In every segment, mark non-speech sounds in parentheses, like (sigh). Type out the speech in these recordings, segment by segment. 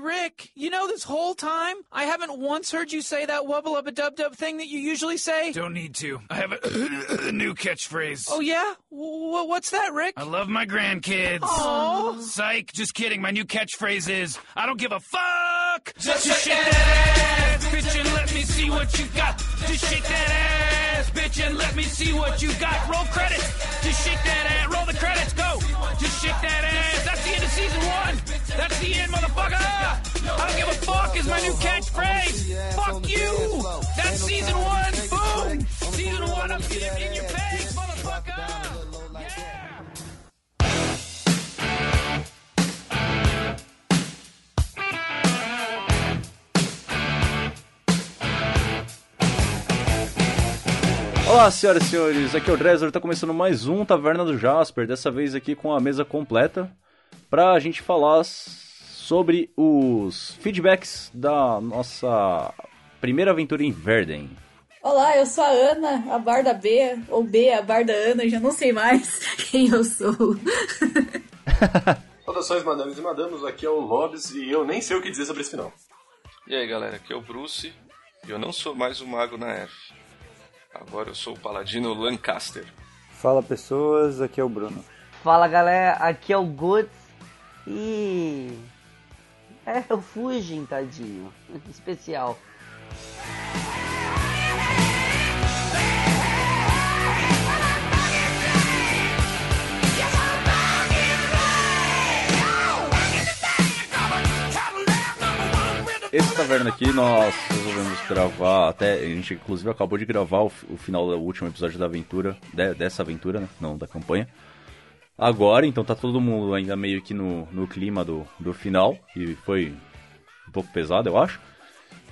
Rick, you know this whole time I haven't once heard you say that wubble up a dub dub thing that you usually say? Don't need to. I have a, (coughs) a new catchphrase. Oh yeah? W- what's that, Rick? I love my grandkids. Aww. Psych, just kidding. My new catchphrase is I don't give a fuck. Just, just shake that ass, bitch, and let me see what you got. Just shake that ass, bitch, and let me see what you got. Roll credits. Just shake that ass. Roll the credits. Go. Just shake that ass. That's the end of season one. That's the end, motherfucker. I don't give a fuck is my new catchphrase. Fuck you. That's season one. Boom. Season one. I'm getting in your face, motherfucker. Olá, senhoras e senhores, aqui é o Dresler, tá começando mais um Taverna do Jasper, dessa vez aqui com a mesa completa, pra gente falar sobre os feedbacks da nossa primeira aventura em Verden. Olá, eu sou a Ana, a Barda B, ou B, a Barda Ana, já não sei mais (laughs) quem eu sou. (laughs) Saudações, madames e madamos, aqui é o Lobs e eu nem sei o que dizer sobre esse final. E aí galera, aqui é o Bruce e eu não sou mais o mago na F. Agora eu sou o paladino Lancaster. Fala pessoas, aqui é o Bruno. Fala galera, aqui é o Guts e. É, o Fujin, tadinho. (laughs) Especial. Esse taverna aqui nós resolvemos gravar, até a gente inclusive acabou de gravar o, o final do último episódio da aventura, de, dessa aventura, né? Não da campanha. Agora, então tá todo mundo ainda meio que no, no clima do, do final, e foi um pouco pesado, eu acho.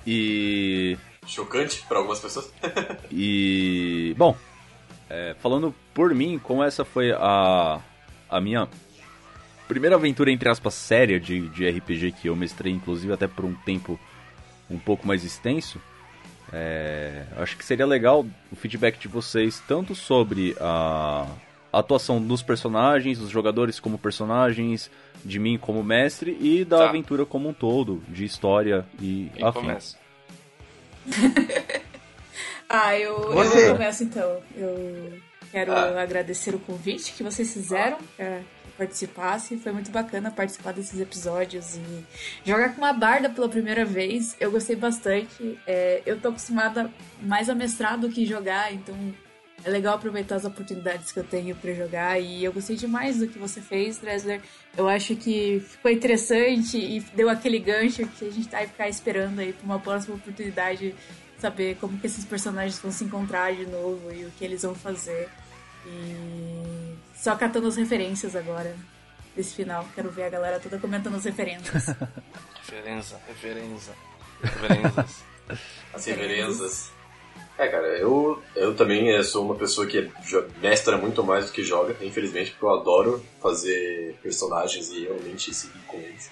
E. Chocante para algumas pessoas. (laughs) e. Bom, é, falando por mim, como essa foi a, a minha primeira aventura, entre aspas, séria de, de RPG que eu mestrei, inclusive até por um tempo um pouco mais extenso, é, acho que seria legal o feedback de vocês, tanto sobre a, atuação dos personagens, dos jogadores como personagens, de mim como mestre e da Tá. aventura como um todo, de história e Quem afins. começa? (laughs) Ah, eu, Você. eu começo então. Eu quero Ah. agradecer o convite que vocês fizeram eu participasse. Foi muito bacana participar desses episódios e jogar com uma barda pela primeira vez. Eu gostei bastante. É, eu tô acostumada mais a mestrar do que jogar, então é legal aproveitar as oportunidades que eu tenho pra jogar. E eu gostei demais do que você fez, Dresler. Eu acho que ficou interessante e deu aquele gancho que a gente vai ficar esperando aí pra uma próxima oportunidade saber como que esses personagens vão se encontrar de novo e o que eles vão fazer. E só catando as referências agora desse final. Quero ver a galera toda comentando as referências. (laughs) Referenza, referenza, referenzas. (laughs) As reverenzas. É, cara, eu, eu também sou uma pessoa que mestra muito mais do que joga, infelizmente, porque eu adoro fazer personagens e realmente seguir com eles.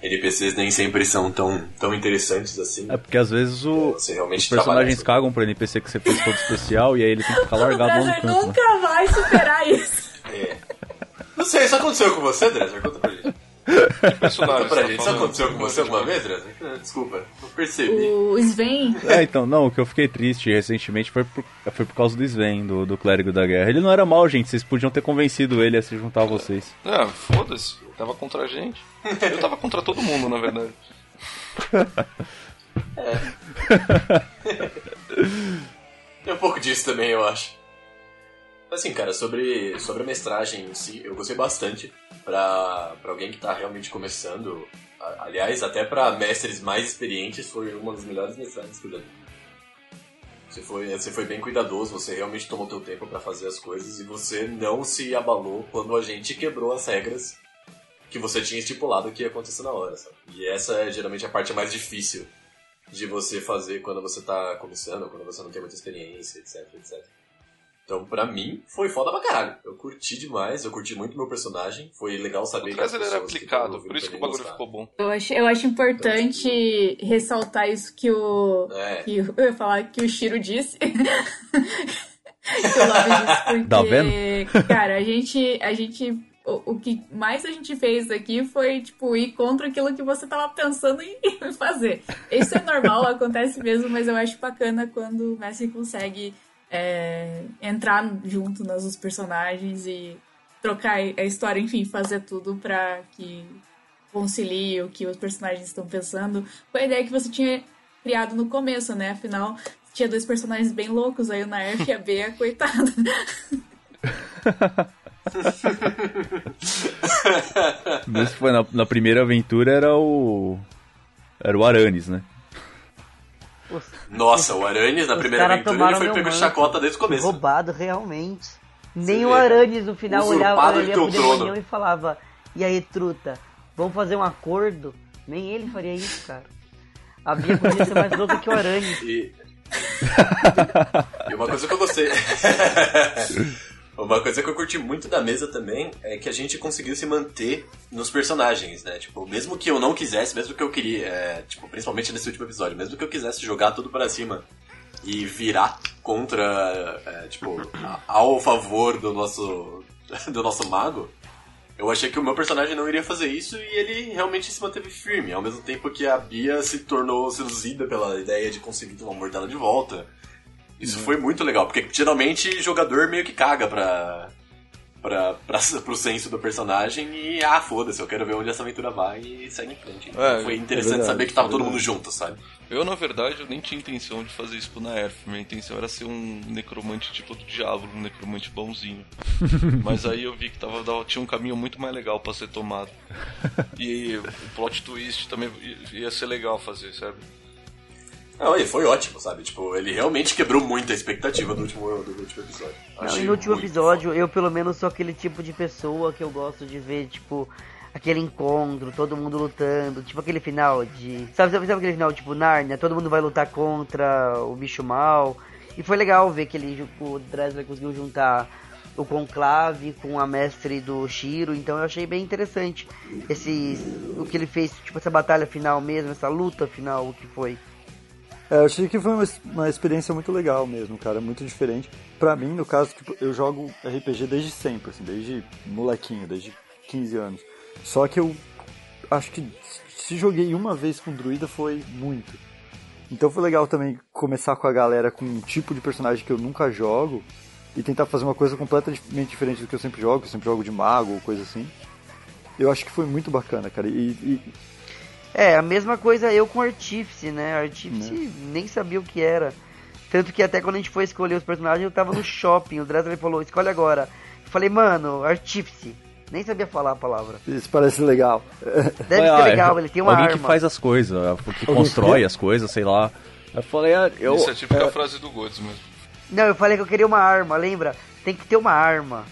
NPCs nem sempre são tão, tão interessantes assim. É porque às vezes o, Você realmente os personagens cagam pro NPC que você fez todo especial e aí ele tem que ficar (laughs) largado no canto. né? nunca vai superar isso. É. Não sei, isso aconteceu com você, Dresser? Conta pra gente. Personagem, pra gente. Isso aconteceu com você alguma vez, Dresser? Ah, Desculpa, não percebi. O Sven, É, então, não, o que eu fiquei triste recentemente foi por, foi por causa do Sven, do, do Clérigo da Guerra. Ele não era mal, gente, vocês podiam ter convencido ele a se juntar a vocês. Ah, foda-se, tava contra a gente. Eu tava contra todo mundo, na verdade. (laughs) (laughs) Tem um pouco disso também, eu acho. Assim, cara, sobre, sobre a mestragem em si, eu gostei bastante. Pra alguém que tá realmente começando, aliás, até pra mestres mais experientes, foi uma das melhores mestragens que eu já vi. Você foi, você foi bem cuidadoso, você realmente tomou teu tempo pra fazer as coisas e você não se abalou quando a gente quebrou as regras que você tinha estipulado que ia acontecer na hora, sabe? E essa é geralmente a parte mais difícil de você fazer quando você tá começando, quando você não tem muita experiência, etc, etc. Então, pra mim, foi foda pra caralho. Eu curti demais, eu curti muito meu personagem. Foi legal saber O que Trazer era aplicado, por isso que o bagulho também ficou bom. eu acho, eu acho importante ressaltar isso que o. É, que eu ia falar que o Shiro disse. (laughs) que o Love disse, (laughs) porque, Tá vendo? cara, a gente, a gente o, o que mais a gente fez aqui foi, tipo, ir contra aquilo que você tava pensando em (laughs) fazer. Isso é normal, acontece mesmo, mas eu acho bacana quando o Messi consegue é, entrar junto nos personagens e trocar a história, enfim, fazer tudo pra que concilie o que os personagens estão pensando com a ideia que você tinha criado no começo, né? Afinal, tinha dois personagens bem loucos, aí o Naerf e a Bea, coitada. (laughs) Mas foi na, na primeira aventura era o. Era o Aranis, né? Nossa, o Aranis na primeira aventura ele foi pego manto. chacota desde o começo. Roubado, realmente. Nem vê, o. Aranis no final olhava olhava pro demonião e falava: E aí, truta, vamos fazer um acordo? Nem ele faria isso, cara. A Bia podia ser mais louca que o Aranis. E... (laughs) e uma coisa que eu gostei. Uma coisa que eu curti muito da mesa também é que a gente conseguiu se manter nos personagens, né? Tipo, mesmo que eu não quisesse, mesmo que eu queria, é, tipo, principalmente nesse último episódio, mesmo que eu quisesse jogar tudo para cima e virar contra, é, tipo, a- ao favor do nosso (laughs) do nosso mago, eu achei que o meu personagem não iria fazer isso e ele realmente se manteve firme, ao mesmo tempo que a Bia se tornou seduzida pela ideia de conseguir o amor dela de volta. Isso foi muito legal, porque geralmente jogador meio que caga pra, pra, pra, (laughs) pro senso do personagem e, ah, foda-se, eu quero ver onde essa aventura vai e segue em frente. Então É, foi é interessante verdade, saber que tava é todo mundo junto, sabe? Eu, na verdade, eu nem tinha intenção de fazer isso pro Naerf. Minha intenção era ser um necromante tipo do diabo, um necromante bonzinho. (laughs) Mas aí eu vi que tava, tinha um caminho muito mais legal pra ser tomado. E o plot twist também ia ser legal fazer, sabe? Não, e foi ótimo, sabe? Tipo, ele realmente quebrou muito a expectativa do último, do último episódio. Não, Achei no último episódio, eu pelo menos sou aquele tipo de pessoa que eu gosto de ver, tipo, aquele encontro, todo mundo lutando, tipo aquele final de. Sabe, sabe, sabe aquele final, tipo, Narnia, todo mundo vai lutar contra o bicho mal. E foi legal ver que ele, o Dresler conseguiu juntar o conclave com a mestre do Shiro, então eu achei bem interessante esse o que ele fez, tipo essa batalha final mesmo, essa luta final, o que foi. É, eu achei que foi uma, uma experiência muito legal mesmo, cara, muito diferente. Pra mim, no caso, tipo, eu jogo RPG desde sempre, assim, desde molequinho, desde 15 anos. Só que eu acho que se joguei uma vez com druida foi muito. Então foi legal também começar com a galera com um tipo de personagem que eu nunca jogo e tentar fazer uma coisa completamente diferente do que eu sempre jogo, eu sempre jogo de mago ou coisa assim. Eu acho que foi muito bacana, cara. E, e É, a mesma coisa eu com Artífice, né? Artífice nem sabia o que era. Tanto que até quando a gente foi escolher os personagens, eu tava no shopping, o Dresler falou, escolhe agora. Eu falei, mano, Artífice. Nem sabia falar a palavra. isso parece legal. Deve Ah, ser é, legal, ele tem uma Alguém arma. que faz as coisas, que constrói as coisas, sei lá. Eu falei, ah, eu. Isso é tipo a é, frase do Godz mesmo. Não, eu falei que eu queria uma arma, lembra? Tem que ter uma arma.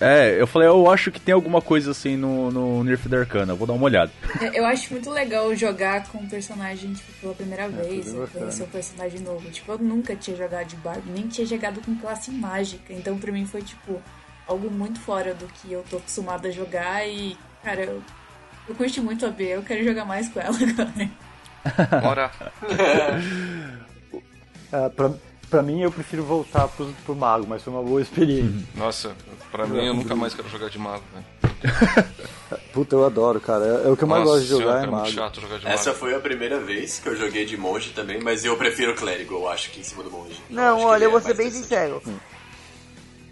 É, eu falei, eu acho que tem alguma coisa assim no, no Nerf da Arcana, vou dar uma olhada. Eu acho muito legal jogar com um personagem tipo, pela primeira vez, tudo ou bacana. conhecer um personagem novo. Tipo, eu nunca tinha jogado de bardo, nem tinha jogado com classe mágica. Então, pra mim, foi, tipo, algo muito fora do que eu tô acostumada a jogar. E, cara, eu, eu curti muito a B, eu quero jogar mais com ela (laughs) agora. Ora, É, (laughs) pra, pra mim, eu prefiro voltar pro, pro mago, mas foi uma boa experiência. nossa, pra mim eu nunca mais quero jogar de mago, velho. (laughs) Puta, eu adoro, cara. É, é o que eu mais Nossa gosto de jogar, senhora, é muito mago. chato jogar de Essa mago. foi a primeira vez que eu joguei de monge também, mas eu prefiro clérigo, eu acho, que em cima do monge. Eu Não, que olha, ele eu é vou ser bem sincero.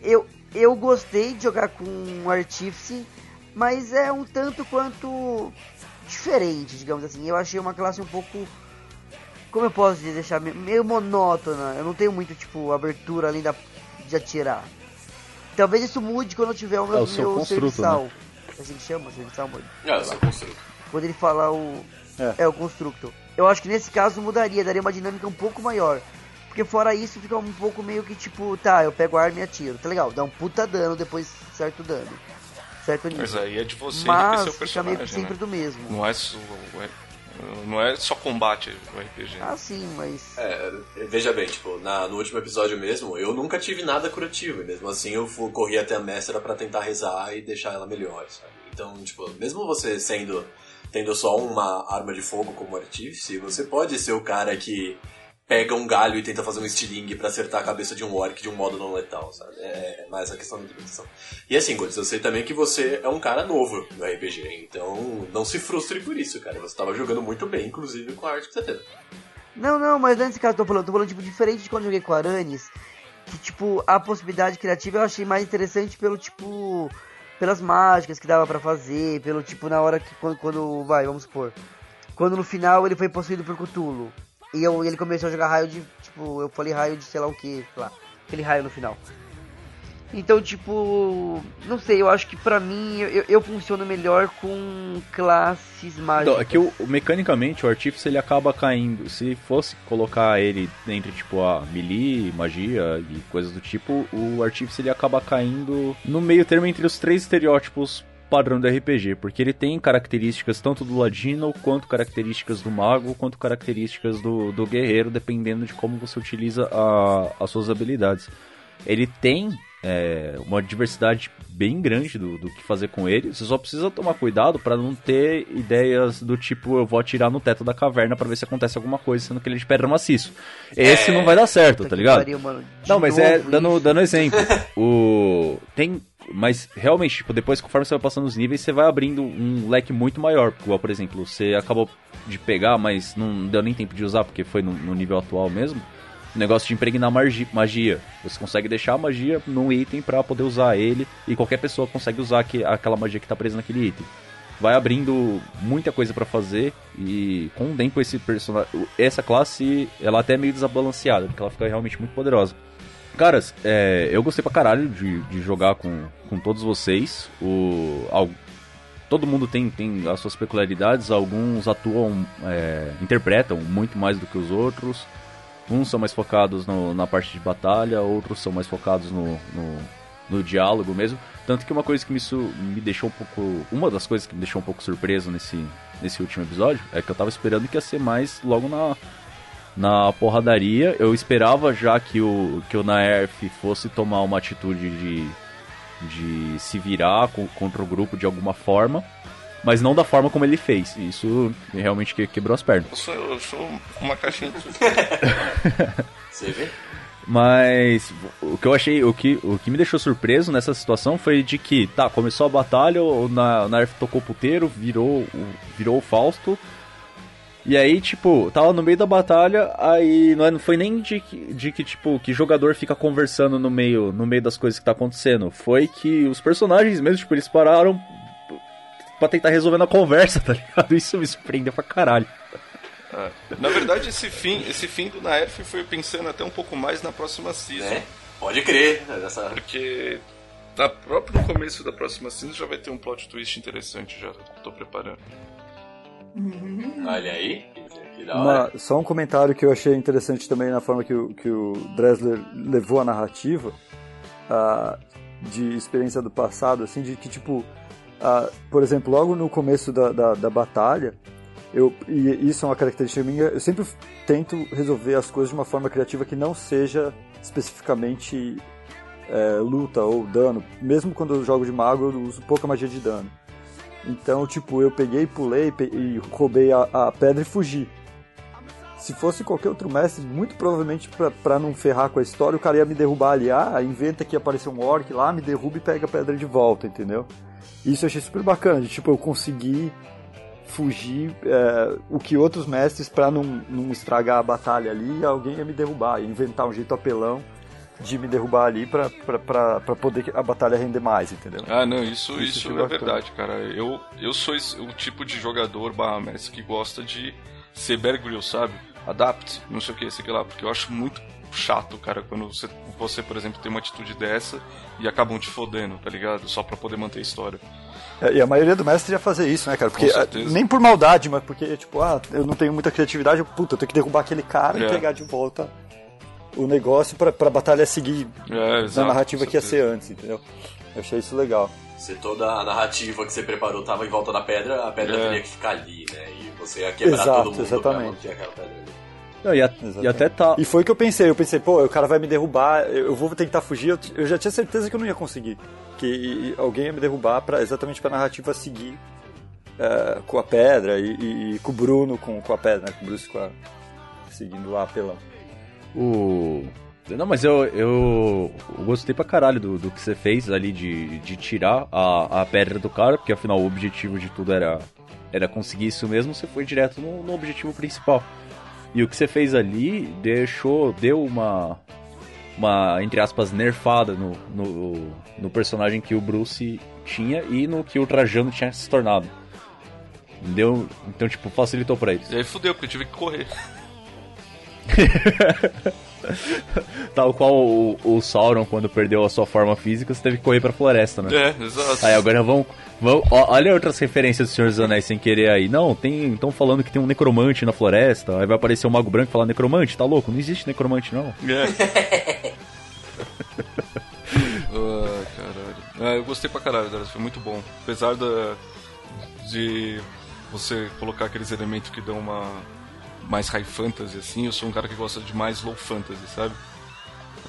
Eu, eu gostei de jogar com um Artífice, mas é um tanto quanto diferente, digamos assim. Eu achei uma classe um pouco. Como eu posso deixar me- meio monótona. Eu não tenho muito, tipo, abertura além da, de atirar. Talvez isso mude quando eu tiver o meu, É o seu meu construto, serviçal. É assim que chama? Serviçal, mano? Ah, eu sou construto. Quando ele falar o. É. É. o constructor. Eu acho que nesse caso mudaria, daria uma dinâmica um pouco maior. Porque fora isso fica um pouco meio que tipo, tá, eu pego a arma e atiro. Tá legal, dá um puta dano depois certo dano. Certo nível. Mas aí é de você Mas enriquecer o fica meio personagem, que sempre né? do mesmo. Não é, só, não é só combate o RPG. Ah, sim, mas. É, veja bem, tipo, na, no último episódio mesmo, eu nunca tive nada curativo, e mesmo assim eu fu- corri até a mestra pra tentar rezar e deixar ela melhor, sabe? Então, tipo, mesmo você sendo, tendo só uma arma de fogo como artífice, você pode ser o cara que pega um galho e tenta fazer um estilingue pra acertar a cabeça de um orc de um modo não letal, sabe? É, mais a questão da interpretação. E assim, Godz, eu sei também que você é um cara novo no RPG, então não se frustre por isso, cara. Você tava jogando muito bem, inclusive com a arte que você teve. Não, não, mas nesse caso eu tô falando, tô falando tipo diferente de quando eu joguei com Aranis, que tipo a possibilidade criativa eu achei mais interessante pelo tipo pelas mágicas que dava para fazer, pelo tipo na hora que quando, quando vai, vamos supor, quando no final ele foi possuído por Cthulhu. E eu, ele começou a jogar raio de. Tipo, eu falei raio de sei lá o que, lá. Aquele raio no final. Então, tipo. Não sei, eu acho que pra mim eu, eu funciono melhor com classes mágicas. Então, é que o, mecanicamente o artífice ele acaba caindo. Se fosse colocar ele entre, tipo, a melee, magia e coisas do tipo, o artífice ele acaba caindo no meio termo entre os três estereótipos padrão do RPG, porque ele tem características tanto do ladino, quanto características do mago, quanto características do, do guerreiro, dependendo de como você utiliza a, as suas habilidades. Ele tem é, uma diversidade bem grande do, do que fazer com ele. Você só precisa tomar cuidado para não ter ideias do tipo eu vou atirar no teto da caverna para ver se acontece alguma coisa, sendo que ele é de pedra maciço. Esse é... não vai dar certo, tá ligado? Pariu, mano, não, mas é dando, dando exemplo. (laughs) o tem mas realmente, tipo, depois conforme você vai passando os níveis, você vai abrindo um leque muito maior. Igual, por exemplo, você acabou de pegar, mas não deu nem tempo de usar porque foi no, no nível atual mesmo. O negócio de impregnar magia. Você consegue deixar a magia num item para poder usar ele e qualquer pessoa consegue usar que, aquela magia que tá presa naquele item. Vai abrindo muita coisa para fazer e com o tempo esse personagem, essa classe, ela até é meio desbalanceada, porque ela fica realmente muito poderosa. Caras, é, eu gostei pra caralho de, de jogar com, com todos vocês. O, ao, todo mundo tem, tem as suas peculiaridades, alguns atuam, é, interpretam muito mais do que os outros. Uns são mais focados no, na parte de batalha, outros são mais focados no, no, no, diálogo mesmo. Tanto que uma coisa que me, me deixou um pouco. Uma das coisas que me deixou um pouco surpreso nesse, nesse último episódio é que eu tava esperando que ia ser mais logo na, na porradaria. Eu esperava já que o, que o Naerf fosse tomar uma atitude de, de se virar com, contra o grupo de alguma forma. Mas não da forma como ele fez. Isso realmente quebrou as pernas. Eu sou, eu sou uma caixinha de (laughs) Você vê? Mas o que eu achei, o que, o que me deixou surpreso nessa situação foi de que, tá, começou a batalha, o Naerf tocou o puteiro, virou, virou o Fausto, e aí, tipo, tava no meio da batalha, aí não é, foi nem de, de que, tipo, que jogador fica conversando no meio, no meio das coisas que tá acontecendo. Foi que os personagens mesmo, tipo, eles pararam pra tentar resolver na conversa, (laughs) tá ligado? Isso me surpreendeu pra caralho. É. Na verdade, esse fim, esse fim do Naef foi pensando até um pouco mais na próxima season. É, pode crer. Essa... Porque na próprio no começo da próxima season já vai ter um plot twist interessante já, tô preparando. Uhum. Olha aí, que da hora. Uma, só um comentário que eu achei interessante também na forma que o, que o Dresler levou a narrativa uh, de experiência do passado, assim, de que, tipo, uh, por exemplo, logo no começo da, da, da batalha, eu, e isso é uma característica minha, eu sempre tento resolver as coisas de uma forma criativa que não seja especificamente é, luta ou dano. Mesmo quando eu jogo de mago, eu uso pouca magia de dano. Então, tipo, eu peguei, pulei e roubei a, a pedra e fugi. Se fosse qualquer outro mestre, muito provavelmente para não ferrar com a história, o cara ia me derrubar ali. Ah, inventa que apareceu um orc lá, me derruba e pega a pedra de volta, entendeu? Isso eu achei super bacana. De, tipo, eu consegui fugir é, o que outros mestres, para não, não estragar a batalha ali, alguém ia me derrubar, ia inventar um jeito apelão de me derrubar ali pra, pra, pra, pra poder a batalha render mais, entendeu? Ah, não, isso, isso, isso é verdade, cara. Eu, eu sou o tipo de jogador barra mestre que gosta de ser Bear Grylls, sabe? Adapt, não sei o que, sei lá, porque eu acho muito chato, cara, quando você, você, por exemplo, tem uma atitude dessa e acabam te fodendo, tá ligado? Só pra poder manter a história. É, e a maioria do mestre ia fazer isso, né, cara? Porque nem por maldade, mas porque, tipo, ah, eu não tenho muita criatividade, puta, eu tenho que derrubar aquele cara é. e pegar de volta o negócio pra, pra batalha seguir é, exato, na narrativa que ia ser antes, entendeu? Eu achei isso legal. Se toda a narrativa que você preparou tava em volta da pedra, a pedra é. teria que ficar ali, né? E você ia quebrar Exato, todo mundo exatamente. pra aquela pedra ali. Não, e, a, e, até tá. E foi o que eu pensei. Eu pensei, pô, o cara vai me derrubar, eu vou tentar fugir. Eu, eu já tinha certeza que eu não ia conseguir. Que alguém ia me derrubar pra, exatamente pra narrativa seguir uh, com a pedra e, e, e, com o Bruno com, com a pedra, né? Com o Bruce com a, seguindo lá apelão. O. Não, mas eu, eu, gostei pra caralho do, do que você fez ali de, de tirar a, a pedra do cara, porque afinal o objetivo de tudo era, era conseguir isso mesmo, você foi direto no, no objetivo principal. E o que você fez ali deixou. deu uma. uma, entre aspas, nerfada no, no, no personagem que o Bruce tinha e no que o Trajano tinha se tornado. Deu, então, tipo, facilitou pra eles. E aí fudeu, porque eu tive que correr. (laughs) Tal qual o, o Sauron, quando perdeu a sua forma física, você teve que correr pra floresta, né? É, exato. Aí agora vamos. vamos ó, olha outras referências do Senhor dos Anéis sem querer aí. Não, tem. Estão falando que tem um necromante na floresta. Aí vai aparecer um mago branco e falar necromante, tá louco? Não existe necromante, não. É. Ai, (laughs) caralho. Ah, eu gostei pra caralho, Dara, foi muito bom. Apesar da, de você colocar aqueles elementos que dão uma mais high fantasy, assim, eu sou um cara que gosta de mais low fantasy, sabe?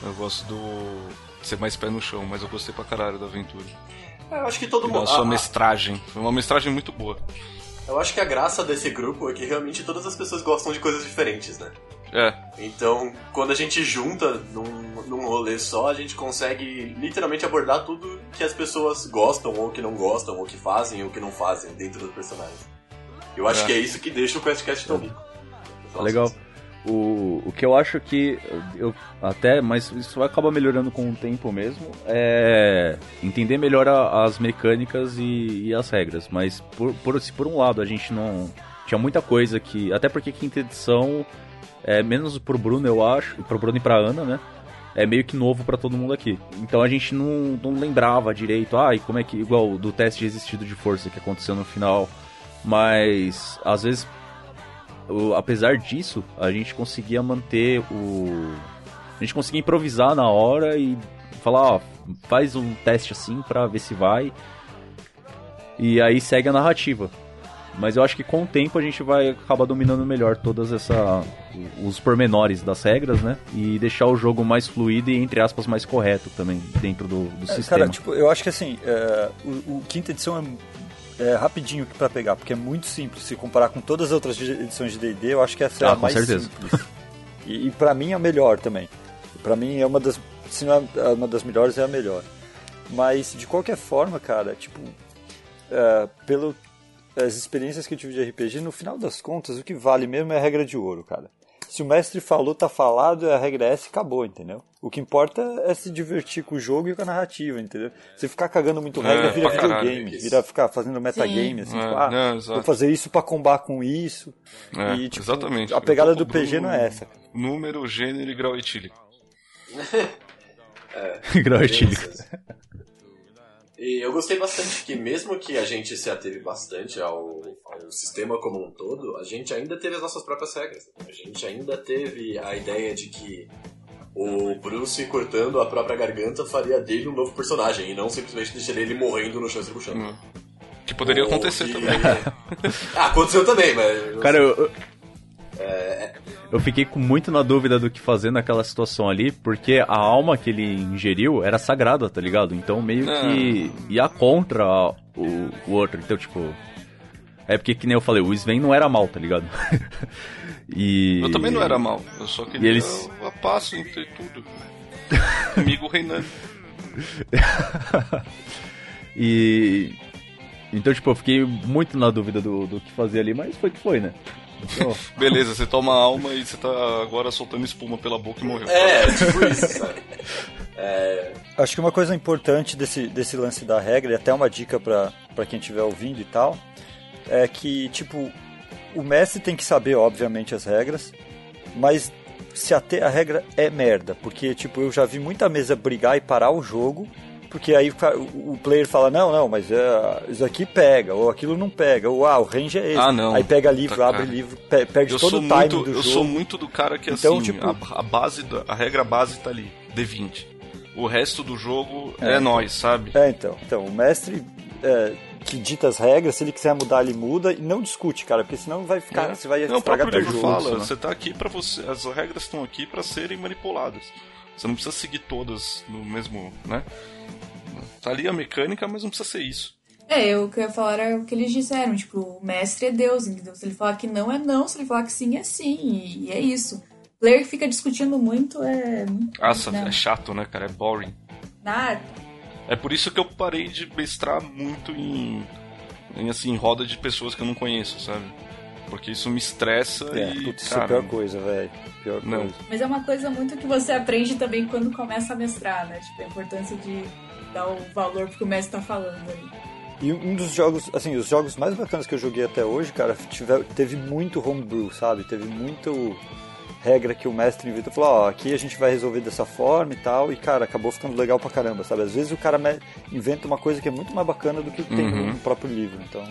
Eu gosto do ser mais pé no chão, mas eu gostei pra caralho da aventura. É, Eu acho que todo mundo. da sua a- a- mestragem. Foi uma mestragem muito boa. Eu acho que a graça desse grupo é que realmente todas as pessoas gostam de coisas diferentes, né? É, Então, quando a gente junta num, num rolê só, a gente consegue literalmente abordar tudo que as pessoas gostam, ou que não gostam, ou que fazem, ou que não fazem dentro dos personagens. Eu acho É. que é isso que deixa o QuestCast tão rico. Legal. O, o que eu acho que eu até, mas isso acaba melhorando com o tempo mesmo, é entender melhor a- as mecânicas e, e as regras. Mas por, por, se por um lado a gente não. Tinha muita coisa que. Até porque quinta edição, é, menos pro Bruno, eu acho, pro Bruno e pra Ana, né? É meio que novo pra todo mundo aqui. Então a gente não, não lembrava direito, ah, e como é que. Igual do teste de resistido de força que aconteceu no final. Mas às vezes o- apesar disso, a gente conseguia manter o. A gente conseguia improvisar na hora e falar, ó, faz um teste assim pra ver se vai. E aí segue a narrativa. Mas eu acho que com o tempo a gente vai acabar dominando melhor todas essa os pormenores das regras, né? E deixar o jogo mais fluido e entre aspas mais correto também dentro do, do É, sistema. Cara, tipo, eu acho que assim, é, o, o quinta edição é, é rapidinho pra pegar, porque é muito simples. Se comparar com todas as outras edições de D&D, eu acho que essa é Ah, a com mais certeza. simples. E, e pra mim é a melhor também. Pra mim é uma das, se não é uma das melhores, é a melhor. Mas, de qualquer forma, cara, tipo, é, pelo as experiências que eu tive de RPG, no final das contas, o que vale mesmo é a regra de ouro, cara. Se o mestre falou, tá falado, a regra é essa e acabou, entendeu? O que importa é se divertir com o jogo e com a narrativa, entendeu? Se ficar cagando muito regra, É, vira videogame, vira ficar fazendo metagame, assim, É, tipo, ah, não, vou fazer isso pra combar com isso. É, e, tipo, exatamente. A pegada do PG não é essa. Número, gênero e grau etílico. (laughs) Grau etílico. E eu gostei bastante que mesmo que a gente se ateve bastante ao, ao sistema como um todo, a gente ainda teve as nossas próprias regras. A gente ainda teve a ideia de que o Bruce cortando a própria garganta faria dele um novo personagem e não simplesmente deixaria ele morrendo no chão se puxando. Hum. Que poderia Ou acontecer que- também. (laughs) ah, aconteceu também, mas. Cara, eu, eu- fiquei com muito na dúvida do que fazer naquela situação ali, porque a alma que ele ingeriu era sagrada, tá ligado? Então meio que ia contra o, o outro. Então, tipo. É porque, que nem eu falei, o Sven não era mal, tá ligado? (laughs) e. Eu também não era mal, eu só queria eles- a passo entre tudo. Comigo reinando. (laughs) E. Então, tipo, eu fiquei muito na dúvida do, do que fazer ali, mas foi que foi, né? (laughs) Beleza, você toma a alma e você tá agora soltando espuma pela boca e morreu. É, tipo isso, sabe? É, Acho que uma coisa importante desse, desse lance da regra, e até uma dica pra pra quem estiver ouvindo e tal, é que, tipo, o mestre tem que saber, obviamente, as regras, mas se até a regra é merda, porque, tipo, eu já vi muita mesa brigar e parar o jogo, porque aí o o o player fala, não, não, mas é, isso aqui pega, ou aquilo não pega, ou ah, o range é esse. Ah, não. Aí pega livro, Tá, abre cara. livro, pe- perde Eu todo o time muito, do eu jogo. sou muito do cara que Então, assim, tipo- a, a base da, a regra base tá ali, D20. O resto do jogo é, nós, sabe? É, então. Então, o mestre é, que dita as regras, se ele quiser mudar, ele muda e não discute, cara, porque senão vai ficar, É. você vai Não, o estragar livro jogo. fala, né? você tá aqui para você, as regras estão aqui para serem manipuladas. Você não precisa seguir todas no mesmo, né? Tá ali a mecânica, mas não precisa ser isso. É, eu, o que eu ia falar era o que eles disseram, tipo, o mestre é Deus, entendeu? Se ele falar que não, é não, se ele falar que sim, é sim, e, e é isso. player que fica discutindo muito é. Nossa, Não. é chato, né, cara? É boring. Ah, É por isso que eu parei de mestrar muito em, em assim, roda de pessoas que eu não conheço, sabe? Porque isso me estressa É, e. putz, isso é a cara, pior coisa, velho. Pior Não. coisa. mas é uma coisa muito que você aprende também quando começa a mestrar, né? Tipo, a importância de dar o valor pro que o mestre tá falando ali. E um dos jogos, assim, os jogos mais bacanas que eu joguei até hoje, cara, tiver, teve muito homebrew, sabe? Teve muito regra que o mestre inventou. Falou, ó, aqui a gente vai resolver dessa forma e tal. E, cara, acabou ficando legal pra caramba, sabe? Às vezes o cara inventa uma coisa que é muito mais bacana do que tem Uhum. no próprio livro. Então,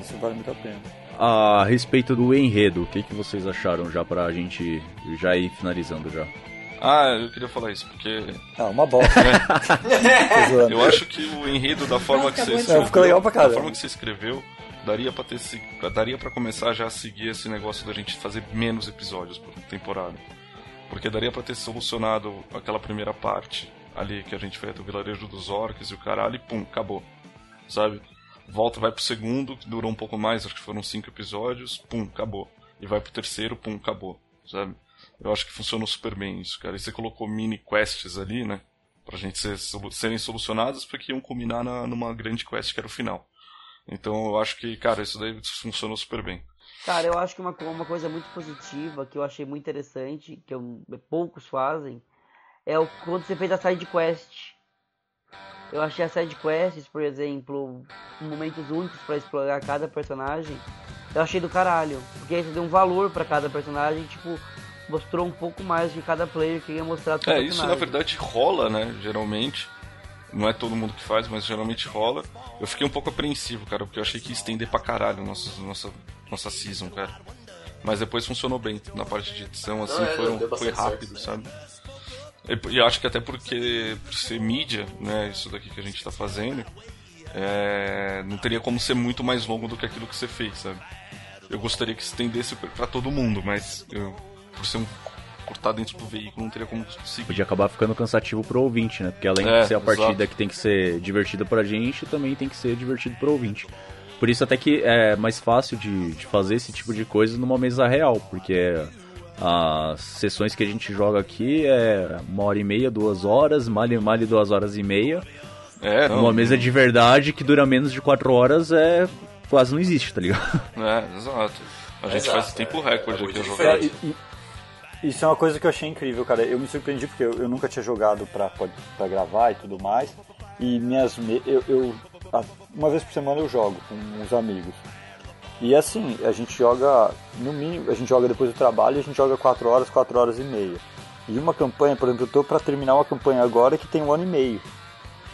isso vale muito a pena. A respeito do enredo, o que, que vocês acharam já pra gente já ir finalizando já? Ah, eu queria falar isso, porque Ah, uma bosta. (laughs) Zoando. eu acho que o enredo da forma que você escreveu. Ficou legal pra da caramba. forma que você escreveu, daria pra ter daria para começar já a seguir esse negócio da gente fazer menos episódios por temporada. Porque daria pra ter solucionado aquela primeira parte ali que a gente fez do vilarejo dos orcs e o caralho e pum, acabou. Sabe? Volta, vai pro segundo, que durou um pouco mais, acho que foram cinco episódios, pum, acabou. E vai pro terceiro, pum, acabou. Sabe? Eu acho que funcionou super bem isso, cara. E você colocou mini quests ali, né? Pra gente ser, serem solucionadas porque iam culminar na, numa grande quest que era o final. Então eu acho que, cara, isso daí funcionou super bem. Cara, eu acho que uma, uma coisa muito positiva, que eu achei muito interessante, que eu- poucos fazem, é o quando você fez a side quest. Eu achei as side quests, por exemplo, momentos únicos pra explorar cada personagem, eu achei do caralho. Porque aí você deu um valor pra cada personagem, tipo, mostrou um pouco mais de cada player queria mostrar pro É, isso na verdade rola, né? Geralmente. Não é todo mundo que faz, mas geralmente rola. Eu fiquei um pouco apreensivo, cara, porque eu achei que ia estender pra caralho nossa, nossa, nossa season, cara. Mas depois funcionou bem na parte de edição, assim, Não, é, foi, rápido, certo. sabe? E, e acho que até porque, por ser mídia, né, isso daqui que a gente tá fazendo, é, não teria como ser muito mais longo do que aquilo que você fez, sabe? Eu gostaria que estendesse pra todo mundo, mas eu, por ser um cortar dentro do veículo, não teria como conseguir. Podia acabar ficando cansativo pro ouvinte, né? Porque além É, de ser a partida exato. que tem que ser divertida pra gente, também tem que ser divertido pro ouvinte. Por isso até que é mais fácil de, de fazer esse tipo de coisa numa mesa real, porque as sessões que a gente joga aqui é uma hora e meia, duas horas, male male duas horas e meia. É, não, Uma mesa de verdade que dura menos de quatro horas é quase não existe, tá ligado? É, exato. A gente Exato, faz tempo é, recorde é aqui É, isso é uma coisa que eu achei incrível, cara. Eu me surpreendi porque eu, eu nunca tinha jogado pra, pra gravar e tudo mais. E minhas. me- Eu, eu- uma vez por semana eu jogo com uns amigos. E assim, a gente joga. No mínimo, a gente joga depois do trabalho e a gente joga 4 horas, 4 horas e meia. E uma campanha, por exemplo, eu tô pra terminar uma campanha agora que tem um ano e meio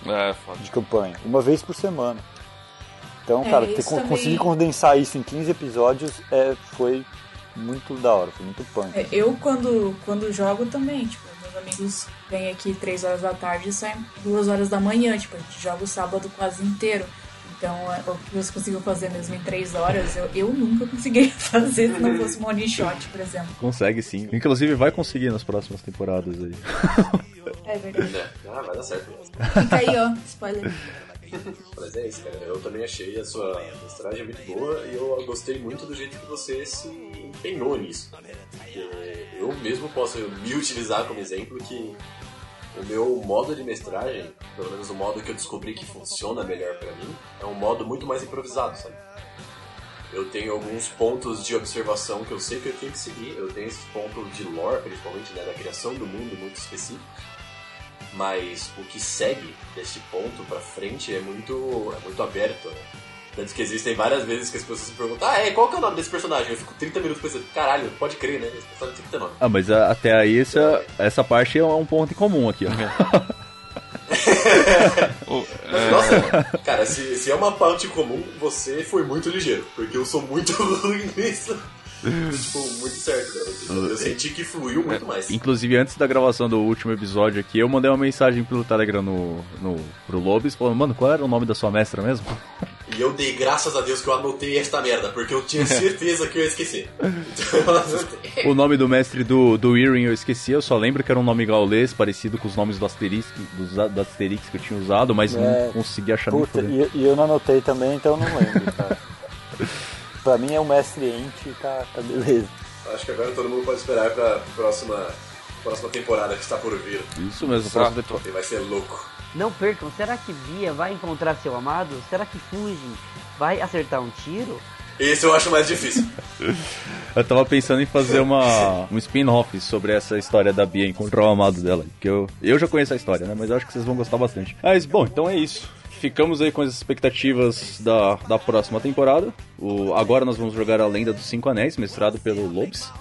É, foda. de campanha, uma vez por semana. Então, É, cara, ter, também- conseguir condensar isso em 15 episódios é, foi muito da hora, foi muito punk. É, Eu, quando, quando jogo também, tipo, meus amigos vêm aqui três horas da tarde e saem duas horas da manhã, tipo, a gente joga o sábado quase inteiro. Então, é, o que você conseguiu fazer mesmo em três horas, eu, eu nunca conseguiria (laughs) fazer se não fosse um one shot, por exemplo. Consegue sim. Inclusive vai conseguir nas próximas temporadas aí. É verdade. É, ah, vai dar certo. Fica aí, ó, spoiler. Mas é isso, cara. Eu também achei a sua mestragem muito boa e eu gostei muito do jeito que você se empenhou nisso. Eu mesmo posso me utilizar como exemplo que o meu modo de mestragem, pelo menos o modo que eu descobri que funciona melhor pra mim, é um modo muito mais improvisado, sabe? Eu tenho alguns pontos de observação que eu sei que eu tenho que seguir. Eu tenho esses pontos de lore, principalmente, né, da criação do mundo muito específicos. Mas o que segue desse ponto pra frente é muito, é muito aberto, né? Tanto que existem várias vezes que as pessoas se perguntam, ah, é, qual que é o nome desse personagem? Eu fico 30 minutos pensando, caralho, pode crer, né? Esse personagem tem que ter nome. Ah, mas a- até aí essa, essa parte é um ponto em comum aqui, ó. (laughs) Mas, é, nossa, cara, se, se é uma parte comum, você foi muito ligeiro, porque eu sou muito (laughs) ruim nisso. Tipo, muito certo, cara. Eu senti que fluiu muito mais. Inclusive, antes da gravação do último episódio aqui, eu mandei uma mensagem pelo Telegram no, no, pro Lobis, falando, mano, qual era o nome da sua mestra mesmo? E eu dei graças a Deus que eu anotei esta merda, porque eu tinha (laughs) certeza que eu ia esquecer. Então. O nome do mestre do, do Irin eu esqueci, eu só lembro que era um nome gaulês, parecido com os nomes do Asterix, dos, do Asterix que eu tinha usado, mas É. não consegui achar Puta, e, e eu não anotei também, então eu não lembro, cara. (laughs) pra mim é o mestre Ente e tá, tá beleza. Acho que agora todo mundo pode esperar pra próxima, próxima temporada que está por vir. Isso mesmo, Exato. próximo temporada. Vai ser louco. Não percam, será que Via vai encontrar seu amado? Será que Fujin vai acertar um tiro? Esse eu acho mais difícil. (laughs) Eu tava pensando em fazer uma, um spin-off sobre essa história da Bia encontrar o amado dela. Que eu, eu já conheço a história, né? Mas eu acho que vocês vão gostar bastante. Mas, bom, então é isso. Ficamos aí com as expectativas da, da próxima temporada. O, agora nós vamos jogar A Lenda dos Cinco Anéis, mestrado pelo Lobes.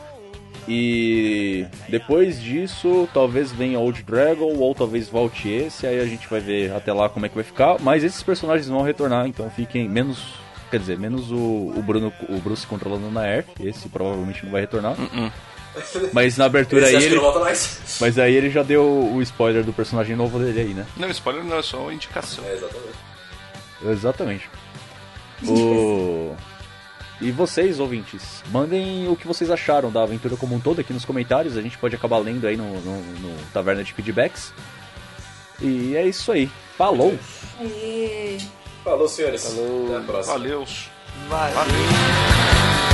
E depois disso, talvez venha Old Dragon, ou talvez volte esse, aí a gente vai ver até lá como é que vai ficar. Mas esses personagens vão retornar, então fiquem menos. Quer dizer, menos o, o Bruno, o Bruce controlando na Air, esse provavelmente não vai retornar. Mas na abertura Esse aí ele. não volta mais. Mas aí ele já deu o spoiler do personagem novo dele aí, né? Não, spoiler não, é só uma indicação. É, exatamente. Exatamente. (laughs) O... E vocês, ouvintes, mandem o que vocês acharam da aventura como um todo aqui nos comentários. A gente pode acabar lendo aí no, no, no Taverna de Feedbacks. E é isso aí. Falou! E... Falou, senhores. Até a próxima. Valeu. Valeu.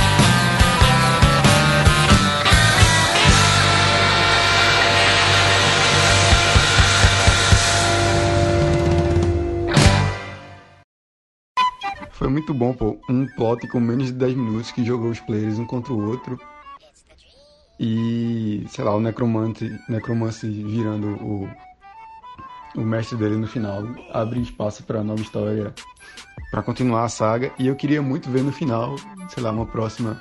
Foi muito bom, pô. Um plot com menos de 10 minutos que jogou os players um contra o outro. E, sei lá, o necromante, necromante virando o, o mestre dele no final. Abre espaço pra nova história, pra continuar a saga. E eu queria muito ver no final, sei lá, uma próxima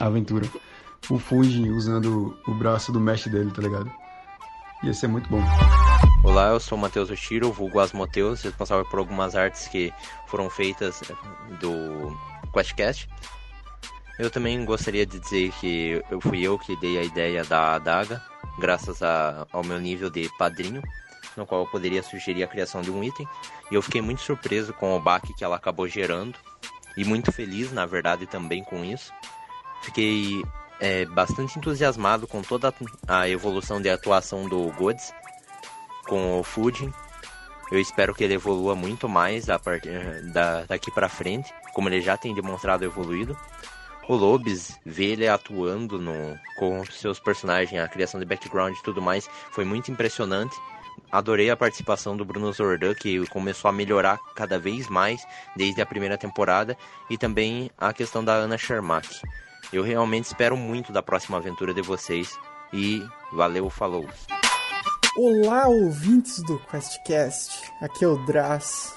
aventura. O Fujin usando o braço do mestre dele, tá ligado? Ia ser muito bom. Olá, eu sou Matheus Oshiro, vulgo Asmoteus, responsável por algumas artes que foram feitas eh, do QuestCast. Eu também gostaria de dizer que eu fui eu que dei a ideia da adaga, graças a- ao meu nível de padrinho, no qual eu poderia sugerir a criação de um item. E eu fiquei muito surpreso com o baque que ela acabou gerando, e muito feliz, na verdade, também com isso. Fiquei eh, bastante entusiasmado com toda a evolução de atuação do Gods, com o Fujin. Eu espero que ele evolua muito mais a partir da, daqui pra frente, como ele já tem demonstrado evoluído. O Lobes, ver ele atuando no, com seus personagens, a criação de background e tudo mais, foi muito impressionante. Adorei a participação do Bruno Zordan, que começou a melhorar cada vez mais desde a primeira temporada, e também a questão da Ana Shermack. Eu realmente espero muito da próxima aventura de vocês, e valeu, falou! Olá, ouvintes do QuestCast. Aqui é o Draz.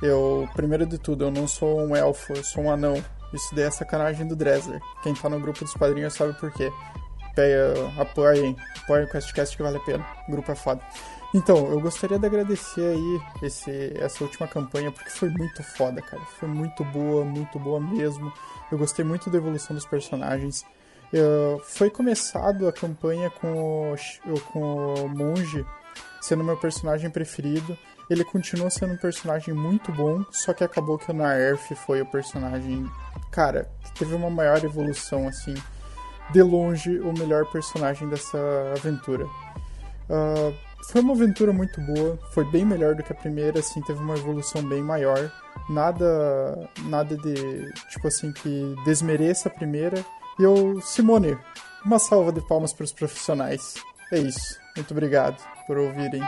Eu, primeiro de tudo, eu não sou um elfo, eu sou um anão. Isso daí é sacanagem do Dresler. Quem tá no grupo dos padrinhos sabe por quê. Apoiem, apoiem o QuestCast que vale a pena. O grupo é foda. Então, eu gostaria de agradecer aí esse, essa última campanha, porque foi muito foda, cara. Foi muito boa, muito boa mesmo. Eu gostei muito da evolução dos personagens. Foi começado a campanha com o, com o Monge sendo meu personagem preferido. Ele continua sendo um personagem muito bom, só que acabou que o Naerf foi o personagem, cara, que teve uma maior evolução, assim. De longe, o melhor personagem dessa aventura. Uh, foi uma aventura muito boa, foi bem melhor do que a primeira, assim, teve uma evolução bem maior. Nada, nada de, tipo assim, que desmereça a primeira. E eu, Simone, uma salva de palmas para os profissionais. É isso. Muito obrigado por ouvirem.